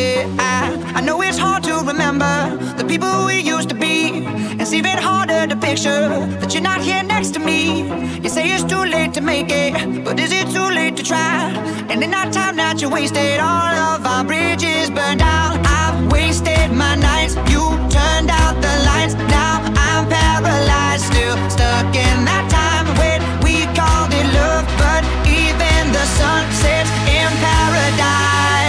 Yeah, I, I know it's hard to remember the people we used to be. It's even harder to picture that you're not here next to me. You say it's too late to make it, but is it too late to try? And in that time that you wasted, all of our bridges burned down. I've wasted my nights, you turned out the lights. Now I'm paralyzed, still stuck in that time when we called it love, but even the sun sets in paradise.